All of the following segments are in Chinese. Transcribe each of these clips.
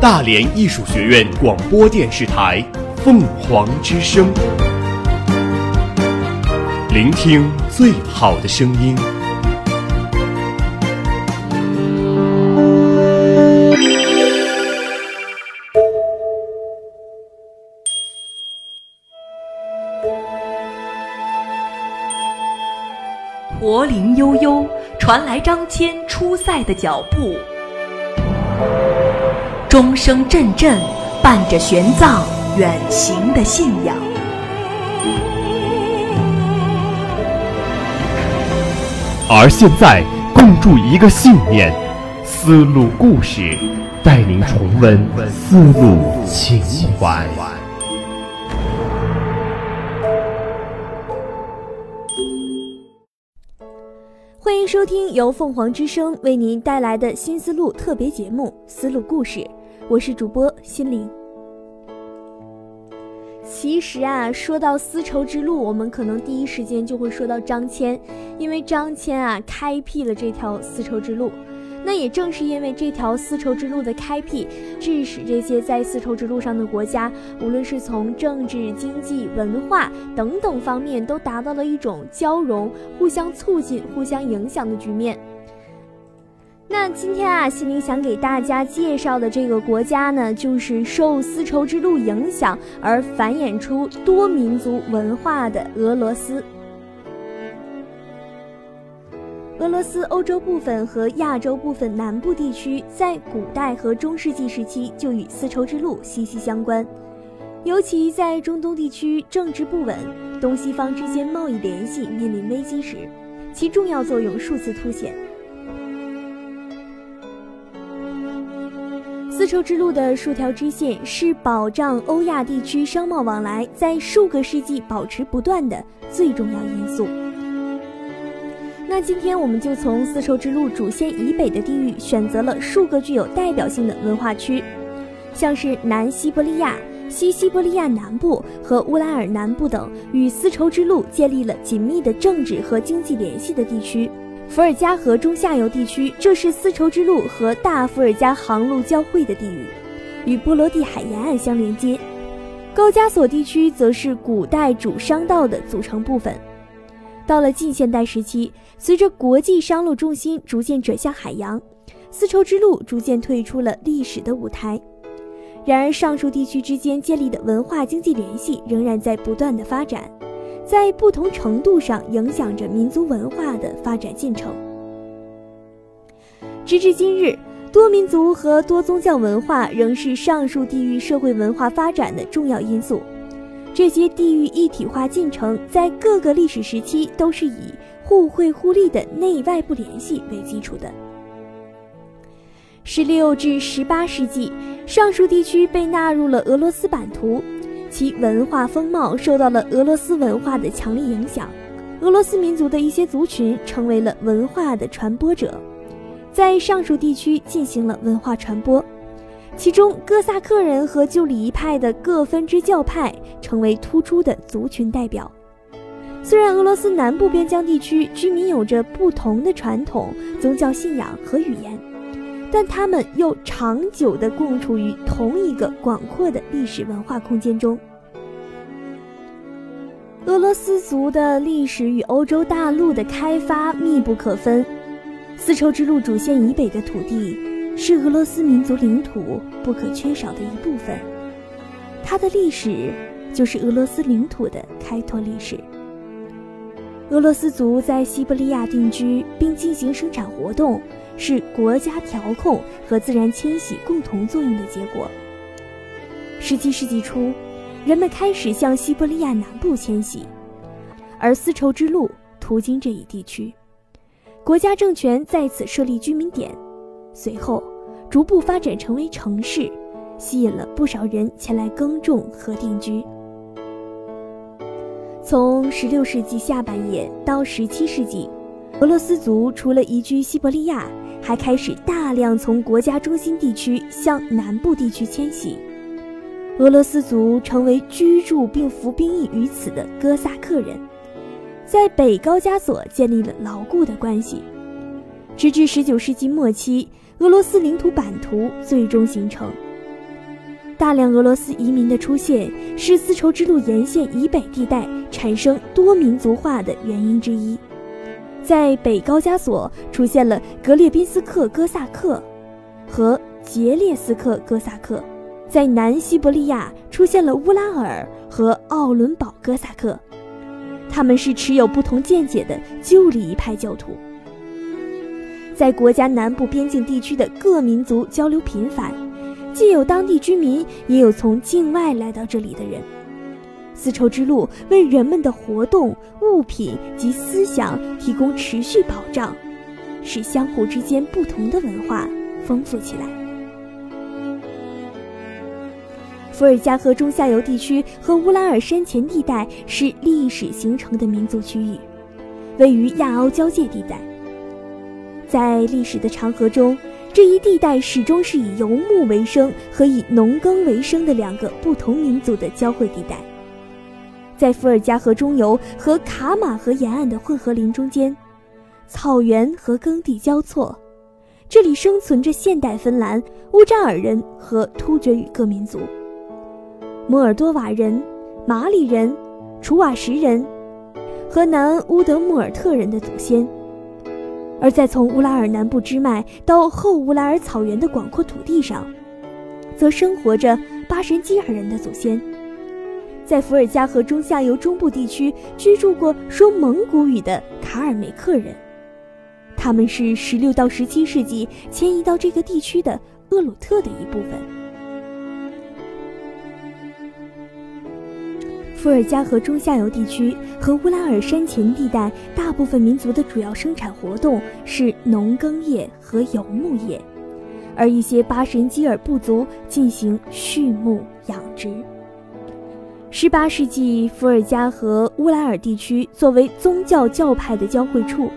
大连艺术学院广播电视台凤凰之声，聆听最好的声音。驼铃悠悠，传来张骞出塞的脚步；钟声阵阵，伴着玄奘远行的信仰。而现在，共筑一个信念：丝路故事，带您重温丝路情怀。欢迎收听由凤凰之声为您带来的新丝路特别节目《丝路故事》，我是主播心灵。其实啊，说到丝绸之路，我们可能第一时间就会说到张骞，因为张骞啊开辟了这条丝绸之路。那也正是因为这条丝绸之路的开辟，致使这些在丝绸之路上的国家，无论是从政治、经济、文化等等方面，都达到了一种交融、互相促进、互相影响的局面。那今天啊，心灵想给大家介绍的这个国家呢，就是受丝绸之路影响而繁衍出多民族文化的俄罗斯。俄罗斯欧洲部分和亚洲部分南部地区，在古代和中世纪时期就与丝绸之路息息相关，尤其在中东地区政治不稳、东西方之间贸易联系面临危机时，其重要作用数次凸显。丝绸之路的数条支线是保障欧亚地区商贸往来在数个世纪保持不断的最重要因素。那今天我们就从丝绸之路主线以北的地域选择了数个具有代表性的文化区，像是南西伯利亚、西西伯利亚南部和乌拉尔南部等与丝绸之路建立了紧密的政治和经济联系的地区。伏尔加河中下游地区，这是丝绸之路和大伏尔加航路交汇的地域，与波罗的海沿岸相连接。高加索地区则是古代主商道的组成部分。到了近现代时期，随着国际商路重心逐渐转向海洋，丝绸之路逐渐退出了历史的舞台。然而，上述地区之间建立的文化经济联系仍然在不断的发展，在不同程度上影响着民族文化的发展进程。直至今日，多民族和多宗教文化仍是上述地域社会文化发展的重要因素。这些地域一体化进程在各个历史时期都是以互惠互利的内外部联系为基础的。十六至十八世纪，上述地区被纳入了俄罗斯版图，其文化风貌受到了俄罗斯文化的强烈影响。俄罗斯民族的一些族群成为了文化的传播者，在上述地区进行了文化传播。其中，哥萨克人和旧礼仪派的各分支教派成为突出的族群代表。虽然俄罗斯南部边疆地区居民有着不同的传统、宗教信仰和语言，但他们又长久地共处于同一个广阔的历史文化空间中。俄罗斯族的历史与欧洲大陆的开发密不可分，丝绸之路主线以北的土地。是俄罗斯民族领土不可缺少的一部分，它的历史就是俄罗斯领土的开拓历史。俄罗斯族在西伯利亚定居并进行生产活动，是国家调控和自然迁徙共同作用的结果。十七世纪初，人们开始向西伯利亚南部迁徙，而丝绸之路途经这一地区，国家政权在此设立居民点。随后，逐步发展成为城市，吸引了不少人前来耕种和定居。从16世纪下半叶到17世纪，俄罗斯族除了移居西伯利亚，还开始大量从国家中心地区向南部地区迁徙。俄罗斯族成为居住并服兵役于此的哥萨克人，在北高加索建立了牢固的关系，直至19世纪末期。俄罗斯领土版图最终形成，大量俄罗斯移民的出现是丝绸之路沿线以北地带产生多民族化的原因之一。在北高加索出现了格列宾斯克哥萨克和杰列斯克哥萨克，在南西伯利亚出现了乌拉尔和奥伦堡哥萨克，他们是持有不同见解的旧礼仪派教徒。在国家南部边境地区的各民族交流频繁，既有当地居民，也有从境外来到这里的人。丝绸之路为人们的活动、物品及思想提供持续保障，使相互之间不同的文化丰富起来。伏尔加河中下游地区和乌拉尔山前地带是历史形成的民族区域，位于亚欧交界地带。在历史的长河中，这一地带始终是以游牧为生和以农耕为生的两个不同民族的交汇地带。在伏尔加河中游和卡马河沿岸的混合林中间，草原和耕地交错，这里生存着现代芬兰、乌扎尔人和突厥语各民族、摩尔多瓦人、马里人、楚瓦什人和南乌德穆尔特人的祖先。而在从乌拉尔南部支脉到后乌拉尔草原的广阔土地上，则生活着巴什基尔人的祖先。在伏尔加河中下游中部地区居住过说蒙古语的卡尔梅克人，他们是16到17世纪迁移到这个地区的厄鲁特的一部分。伏尔加河中下游地区和乌拉尔山前地带大部分民族的主要生产活动是农耕业和游牧业，而一些巴什基尔部族进行畜牧养殖。18世纪，伏尔加河乌拉尔地区作为宗教教派的交汇处，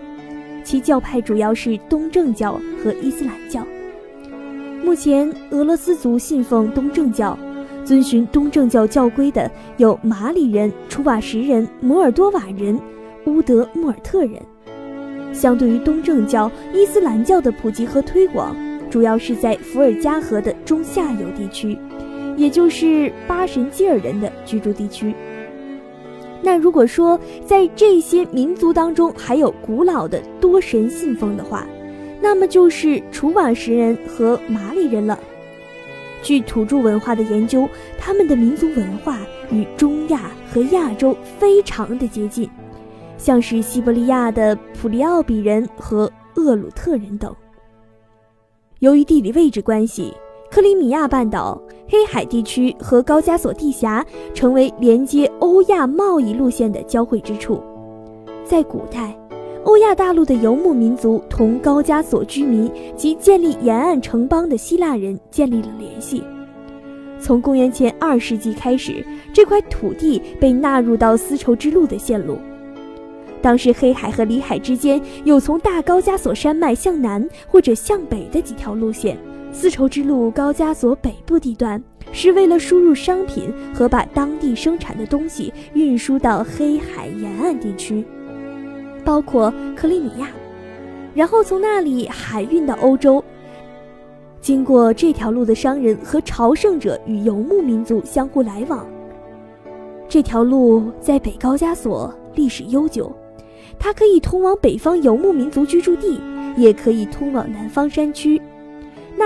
其教派主要是东正教和伊斯兰教。目前，俄罗斯族信奉东正教。遵循东正教教规的有马里人、楚瓦什人、摩尔多瓦人、乌德穆尔特人。相对于东正教、伊斯兰教的普及和推广，主要是在伏尔加河的中下游地区，也就是巴什基尔人的居住地区。那如果说在这些民族当中还有古老的多神信奉的话，那么就是楚瓦什人和马里人了。据土著文化的研究，他们的民族文化与中亚和亚洲非常的接近，像是西伯利亚的普利奥比人和厄鲁特人等。由于地理位置关系，克里米亚半岛、黑海地区和高加索地峡成为连接欧亚贸易路线的交汇之处。在古代。欧亚大陆的游牧民族同高加索居民及建立沿岸城邦的希腊人建立了联系。从公元前二世纪开始，这块土地被纳入到丝绸之路的线路。当时，黑海和里海之间有从大高加索山脉向南或者向北的几条路线。丝绸之路高加索北部地段是为了输入商品和把当地生产的东西运输到黑海沿岸地区。包括克里米亚，然后从那里海运到欧洲。经过这条路的商人和朝圣者与游牧民族相互来往。这条路在北高加索历史悠久，它可以通往北方游牧民族居住地，也可以通往南方山区，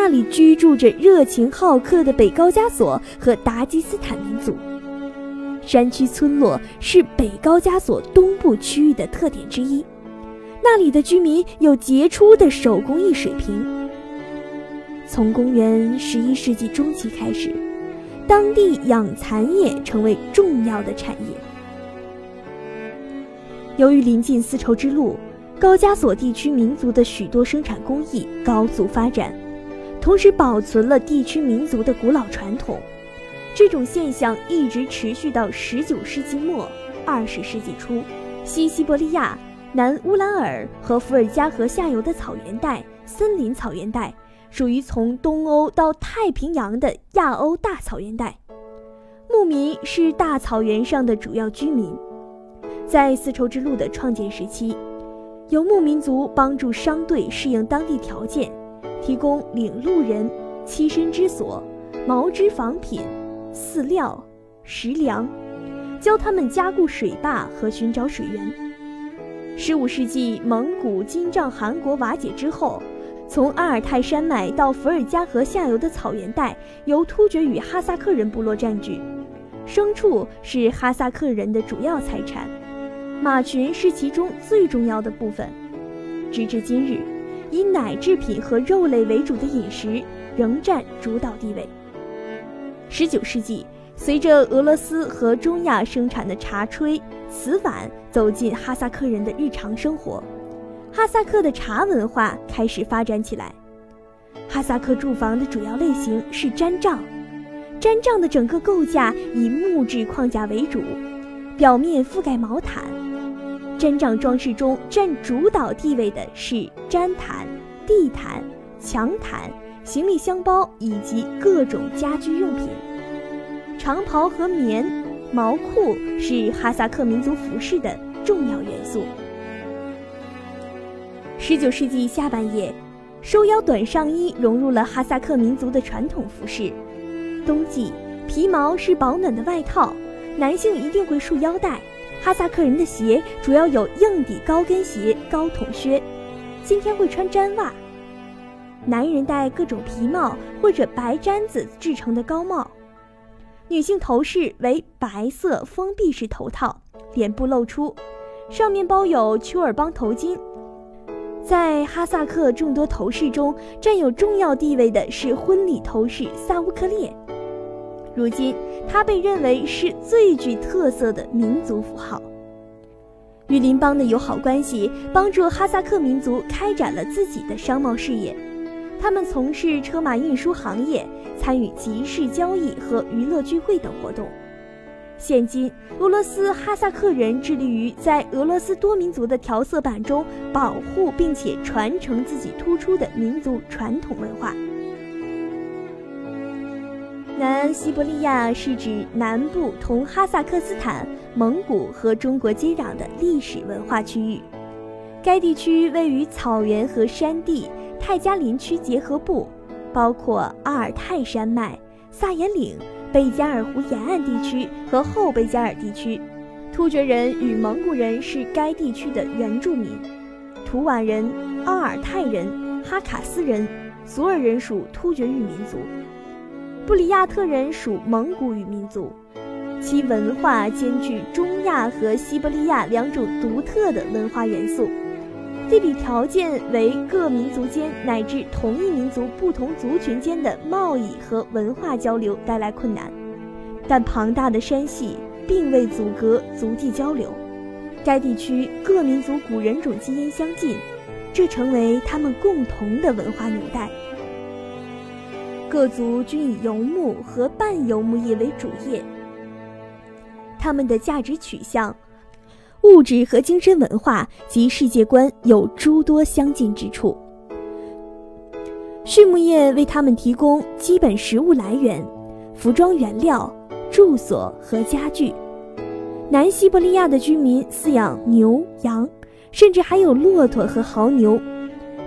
那里居住着热情好客的北高加索和达吉斯坦民族。山区村落是北高加索东部区域的特点之一，那里的居民有杰出的手工艺水平。从公元十一世纪中期开始，当地养蚕业成为重要的产业。由于临近丝绸之路，高加索地区民族的许多生产工艺高速发展，同时保存了地区民族的古老传统。这种现象一直持续到十九世纪末、二十世纪初。西西伯利亚、南乌拉尔和伏尔加河下游的草原带、森林草原带，属于从东欧到太平洋的亚欧大草原带。牧民是大草原上的主要居民。在丝绸之路的创建时期，游牧民族帮助商队适应当地条件，提供领路人、栖身之所。毛织纺品、饲料、食粮，教他们加固水坝和寻找水源。十五世纪，蒙古金帐汗国瓦解之后，从阿尔泰山脉到伏尔加河下游的草原带由突厥与哈萨克人部落占据。牲畜是哈萨克人的主要财产，马群是其中最重要的部分。直至今日，以奶制品和肉类为主的饮食仍占主导地位。十九世纪，随着俄罗斯和中亚生产的茶炊、瓷碗走进哈萨克人的日常生活，哈萨克的茶文化开始发展起来。哈萨克住房的主要类型是毡帐。毡帐的整个构架以木质框架为主，表面覆盖毛毯。毡帐装饰中占主导地位的是毡毯、地毯、墙毯、行李箱包以及各种家居用品。长袍和棉毛裤是哈萨克民族服饰的重要元素。十九世纪下半叶，收腰短上衣融入了哈萨克民族的传统服饰。冬季，皮毛是保暖的外套，男性一定会束腰带。哈萨克人的鞋主要有硬底高跟鞋、高筒靴，今天会穿毡袜。男人戴各种皮帽或者白毡子制成的高帽，女性头饰为白色封闭式头套，脸部露出，上面包有丘尔邦头巾。在哈萨克众多头饰中，占有重要地位的是婚礼头饰萨乌克列。如今，它被认为是最具特色的民族符号。与邻邦的友好关系帮助哈萨克民族开展了自己的商贸事业。他们从事车马运输行业，参与集市交易和娱乐聚会等活动。现今，俄罗斯哈萨克人致力于在俄罗斯多民族的调色板中保护并且传承自己突出的民族传统文化。南西伯利亚是指南部同哈萨克斯坦、蒙古和中国接壤的历史文化区域。该地区位于草原和山地泰加林区结合部，包括阿尔泰山脉、萨颜岭、贝加尔湖沿岸地区和后贝加尔地区。突厥人与蒙古人是该地区的原住民，图瓦人、阿尔泰人、哈卡斯人、索尔人属突厥语民族。布里亚特人属蒙古语民族，其文化兼具中亚和西伯利亚两种独特的文化元素。地理条件为各民族间乃至同一民族不同族群间的贸易和文化交流带来困难，但庞大的山系并未阻隔族际交流。该地区各民族古人种基因相近，这成为他们共同的文化纽带。各族均以游牧和半游牧业为主业，他们的价值取向、物质和精神文化及世界观有诸多相近之处。畜牧业为他们提供基本食物来源、服装原料、住所和家具。南西伯利亚的居民饲养牛羊，甚至还有骆驼和牦牛。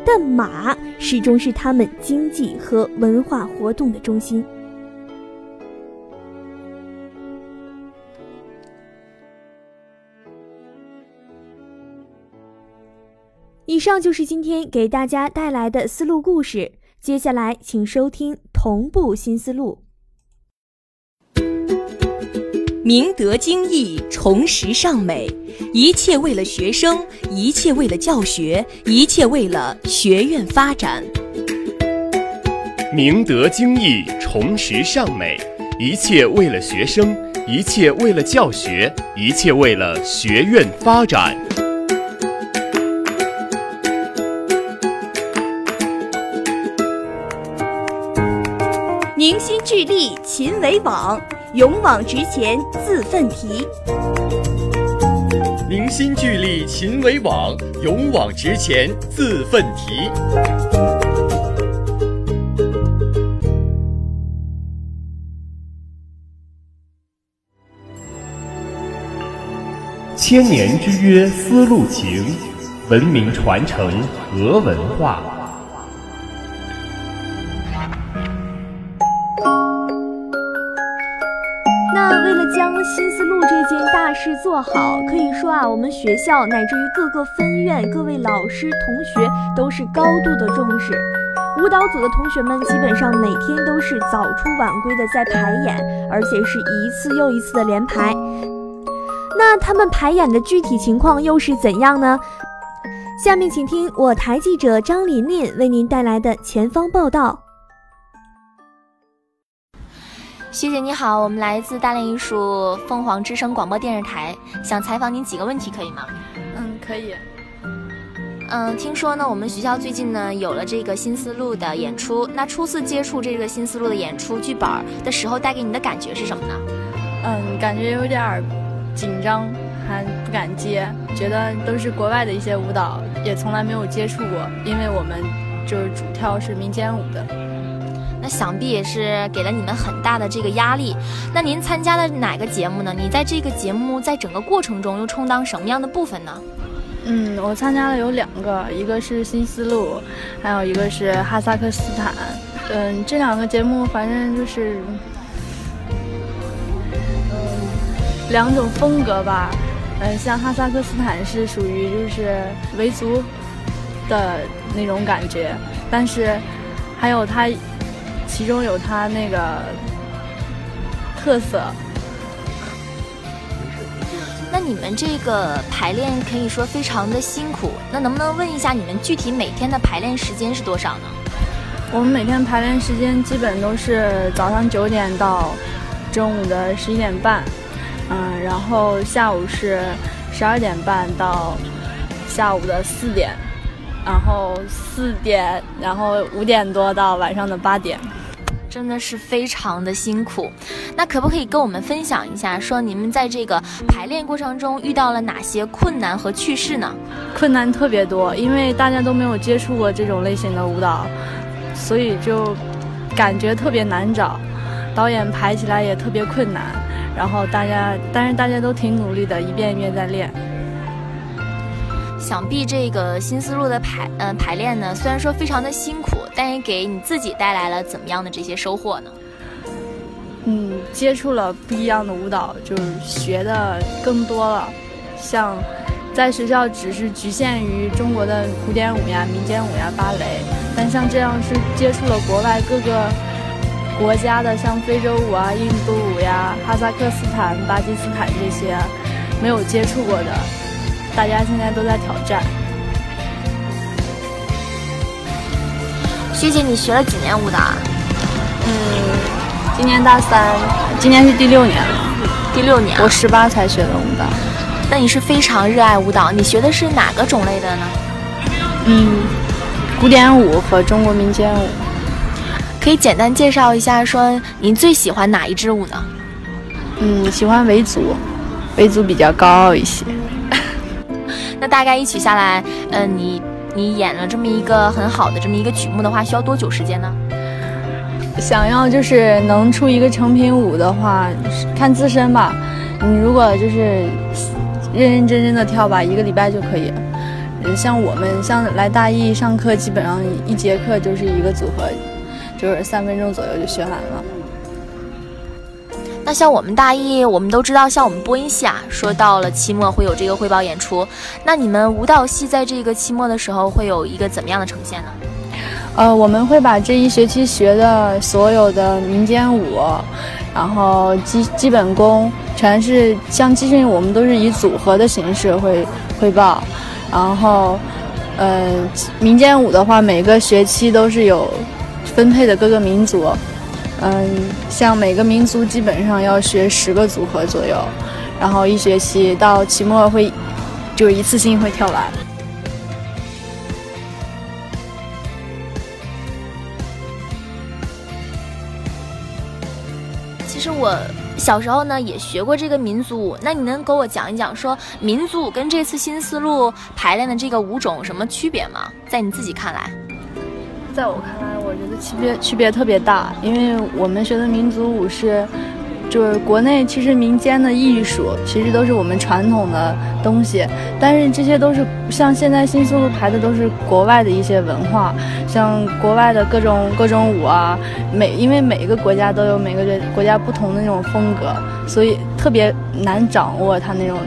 但马始终是他们经济和文化活动的中心。以上就是今天给大家带来的思路故事，接下来请收听同步新思路。明德精义，崇实尚美，一切为了学生，一切为了教学，一切为了学院发展。明德精义，崇实尚美，一切为了学生，一切为了教学，一切为了学院发展。凝心聚力，勤为网。勇往直前，自奋蹄；凝心聚力，勤为网；勇往直前，自奋蹄。千年之约，丝路情；文明传承，和文化。新丝路这件大事做好，可以说啊，我们学校乃至于各个分院、各位老师、同学都是高度的重视。舞蹈组的同学们基本上每天都是早出晚归的在排演，而且是一次又一次的连排。那他们排演的具体情况又是怎样呢？下面请听我台记者张琳琳为您带来的前方报道。学姐你好，我们来自大连艺术凤凰之声广播电视台，想采访您几个问题，可以吗？嗯，可以。嗯，听说呢，我们学校最近呢有了这个新思路的演出。那初次接触这个新思路的演出剧本的时候，带给你的感觉是什么呢？嗯，感觉有点紧张，还不敢接，觉得都是国外的一些舞蹈，也从来没有接触过，因为我们就是主跳是民间舞的。那想必也是给了你们很大的这个压力。那您参加的哪个节目呢？你在这个节目在整个过程中又充当什么样的部分呢？嗯，我参加了有两个，一个是新丝路，还有一个是哈萨克斯坦。嗯，这两个节目反正就是，嗯，两种风格吧。嗯，像哈萨克斯坦是属于就是维族的那种感觉，但是还有它。其中有它那个特色。那你们这个排练可以说非常的辛苦，那能不能问一下你们具体每天的排练时间是多少呢？我们每天排练时间基本都是早上九点到中午的十一点半，嗯，然后下午是十二点半到下午的四点，然后四点，然后五点多到晚上的八点。真的是非常的辛苦，那可不可以跟我们分享一下，说你们在这个排练过程中遇到了哪些困难和趣事呢？困难特别多，因为大家都没有接触过这种类型的舞蹈，所以就感觉特别难找，导演排起来也特别困难，然后大家，但是大家都挺努力的，一遍一遍在练。想必这个新思路的排嗯排练呢，虽然说非常的辛苦，但也给你自己带来了怎么样的这些收获呢？嗯，接触了不一样的舞蹈，就是学的更多了。像在学校只是局限于中国的古典舞呀、民间舞呀、芭蕾，但像这样是接触了国外各个国家的，像非洲舞啊、印度舞呀、哈萨克斯坦、巴基斯坦这些没有接触过的。大家现在都在挑战。学姐，你学了几年舞蹈？嗯，今年大三，今年是第六年了。第六年，我十八才学的舞蹈。那你是非常热爱舞蹈？你学的是哪个种类的呢？嗯，古典舞和中国民间舞。可以简单介绍一下，说您最喜欢哪一支舞呢？嗯，喜欢维族，维族比较高傲一些。那大概一曲下来，嗯，你你演了这么一个很好的这么一个曲目的话，需要多久时间呢？想要就是能出一个成品舞的话，看自身吧。你如果就是认认真真的跳吧，一个礼拜就可以。像我们像来大一上课，基本上一节课就是一个组合，就是三分钟左右就学完了。那像我们大一，我们都知道，像我们播音系啊，说到了期末会有这个汇报演出。那你们舞蹈系在这个期末的时候会有一个怎么样的呈现呢？呃，我们会把这一学期学的所有的民间舞，然后基基本功，全是像集训，我们都是以组合的形式会汇报。然后，呃，民间舞的话，每个学期都是有分配的各个民族。嗯，像每个民族基本上要学十个组合左右，然后一学期到期末会就一次性会跳完。其实我小时候呢也学过这个民族舞，那你能给我讲一讲，说民族舞跟这次新思路排练的这个舞种有什么区别吗？在你自己看来？在我看来，我觉得区别区别特别大，因为我们学的民族舞是就是国内其实民间的艺术，其实都是我们传统的东西，但是这些都是像现在新丝路排的都是国外的一些文化，像国外的各种各种舞啊，每因为每一个国家都有每个国家不同的那种风格，所以特别难掌握它那种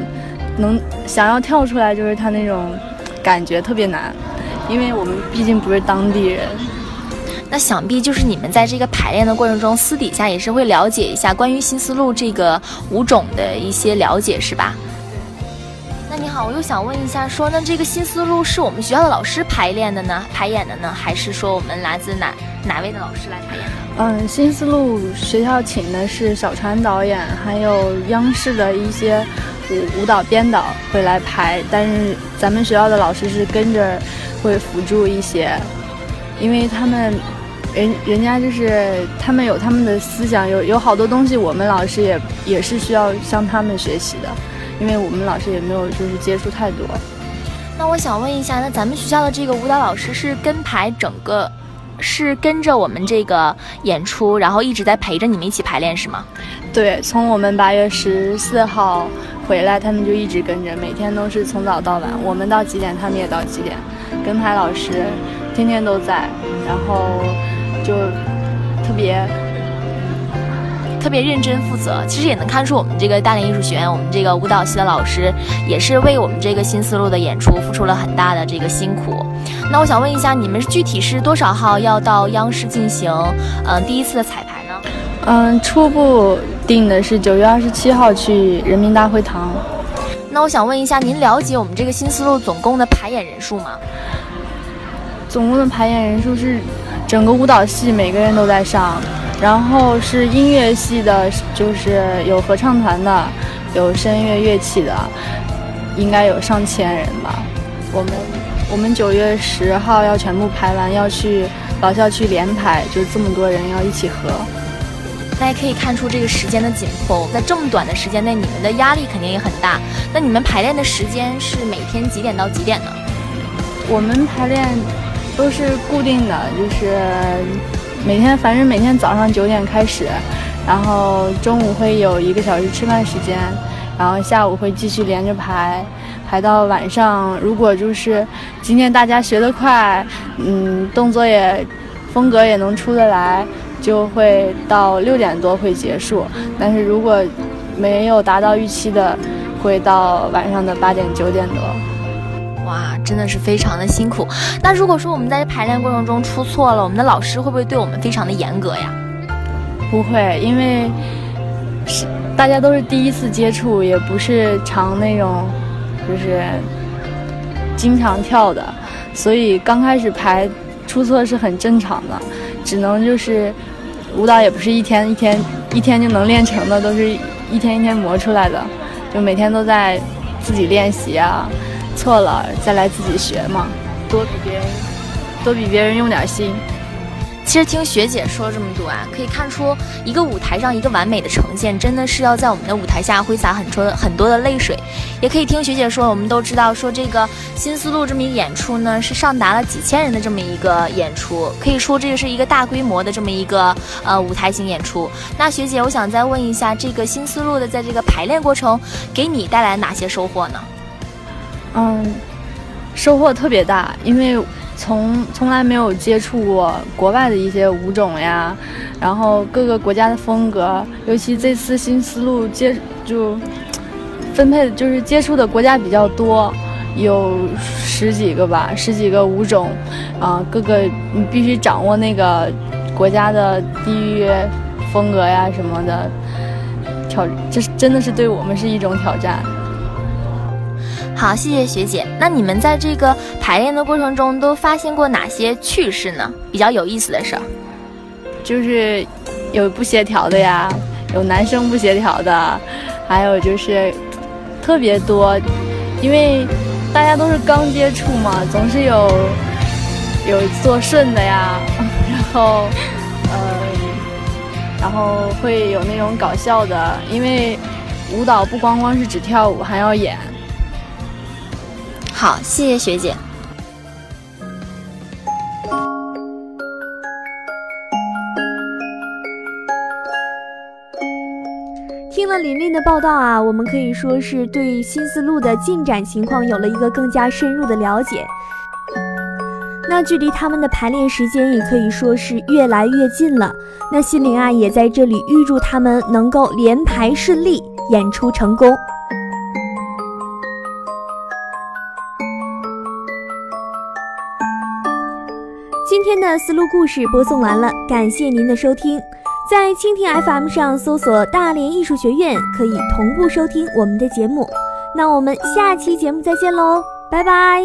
能想要跳出来就是它那种感觉特别难，因为我们毕竟不是当地人。那想必就是你们在这个排练的过程中，私底下也是会了解一下关于新丝路这个舞种的一些了解，是吧？那你好，我又想问一下，说那这个新丝路是我们学校的老师排练的呢，排演的呢，还是说我们来自哪哪位的老师来排演的？嗯，新丝路学校请的是小川导演，还有央视的一些舞舞蹈编导会来排，但是咱们学校的老师是跟着会辅助一些，因为他们。人人家就是他们有他们的思想，有有好多东西，我们老师也也是需要向他们学习的，因为我们老师也没有就是接触太多。那我想问一下，那咱们学校的这个舞蹈老师是跟排整个，是跟着我们这个演出，然后一直在陪着你们一起排练是吗？对，从我们八月十四号回来，他们就一直跟着，每天都是从早到晚，我们到几点，他们也到几点，跟排老师天天都在，然后。就特别特别认真负责，其实也能看出我们这个大连艺术学院，我们这个舞蹈系的老师也是为我们这个新思路的演出付出了很大的这个辛苦。那我想问一下，你们具体是多少号要到央视进行嗯第一次的彩排呢？嗯，初步定的是九月二十七号去人民大会堂。那我想问一下，您了解我们这个新思路总共的排演人数吗？总共的排演人数是。整个舞蹈系每个人都在上，然后是音乐系的，就是有合唱团的，有声乐乐器的，应该有上千人吧。我们我们九月十号要全部排完，要去老校区连排，就这么多人要一起合。大家可以看出这个时间的紧迫，在这么短的时间内，你们的压力肯定也很大。那你们排练的时间是每天几点到几点呢？我们排练。都是固定的，就是每天，反正每天早上九点开始，然后中午会有一个小时吃饭时间，然后下午会继续连着排，排到晚上。如果就是今天大家学得快，嗯，动作也风格也能出得来，就会到六点多会结束。但是如果没有达到预期的，会到晚上的八点九点多。哇，真的是非常的辛苦。那如果说我们在排练过程中出错了，我们的老师会不会对我们非常的严格呀？不会，因为是大家都是第一次接触，也不是常那种就是经常跳的，所以刚开始排出错是很正常的。只能就是舞蹈也不是一天一天一天就能练成的，都是一天一天磨出来的，就每天都在自己练习啊。错了再来自己学嘛，多比别人多比别人用点心。其实听学姐说这么多啊，可以看出一个舞台上一个完美的呈现，真的是要在我们的舞台下挥洒很多很多的泪水。也可以听学姐说，我们都知道说这个新思路这么一个演出呢，是上达了几千人的这么一个演出，可以说这个是一个大规模的这么一个呃舞台型演出。那学姐，我想再问一下，这个新思路的在这个排练过程给你带来哪些收获呢？嗯，收获特别大，因为从从来没有接触过国外的一些舞种呀，然后各个国家的风格，尤其这次新思路接就分配的就是接触的国家比较多，有十几个吧，十几个舞种，啊，各个你必须掌握那个国家的地域风格呀什么的，挑这真的是对我们是一种挑战。好，谢谢学姐。那你们在这个排练的过程中都发现过哪些趣事呢？比较有意思的事儿，就是有不协调的呀，有男生不协调的，还有就是特别多，因为大家都是刚接触嘛，总是有有做顺的呀，然后呃，然后会有那种搞笑的，因为舞蹈不光光是只跳舞，还要演。好，谢谢学姐。听了琳琳的报道啊，我们可以说是对新思路的进展情况有了一个更加深入的了解。那距离他们的排练时间也可以说是越来越近了。那心灵啊，也在这里预祝他们能够连排顺利，演出成功。今天的思路故事播送完了，感谢您的收听。在蜻蜓 FM 上搜索“大连艺术学院”，可以同步收听我们的节目。那我们下期节目再见喽，拜拜。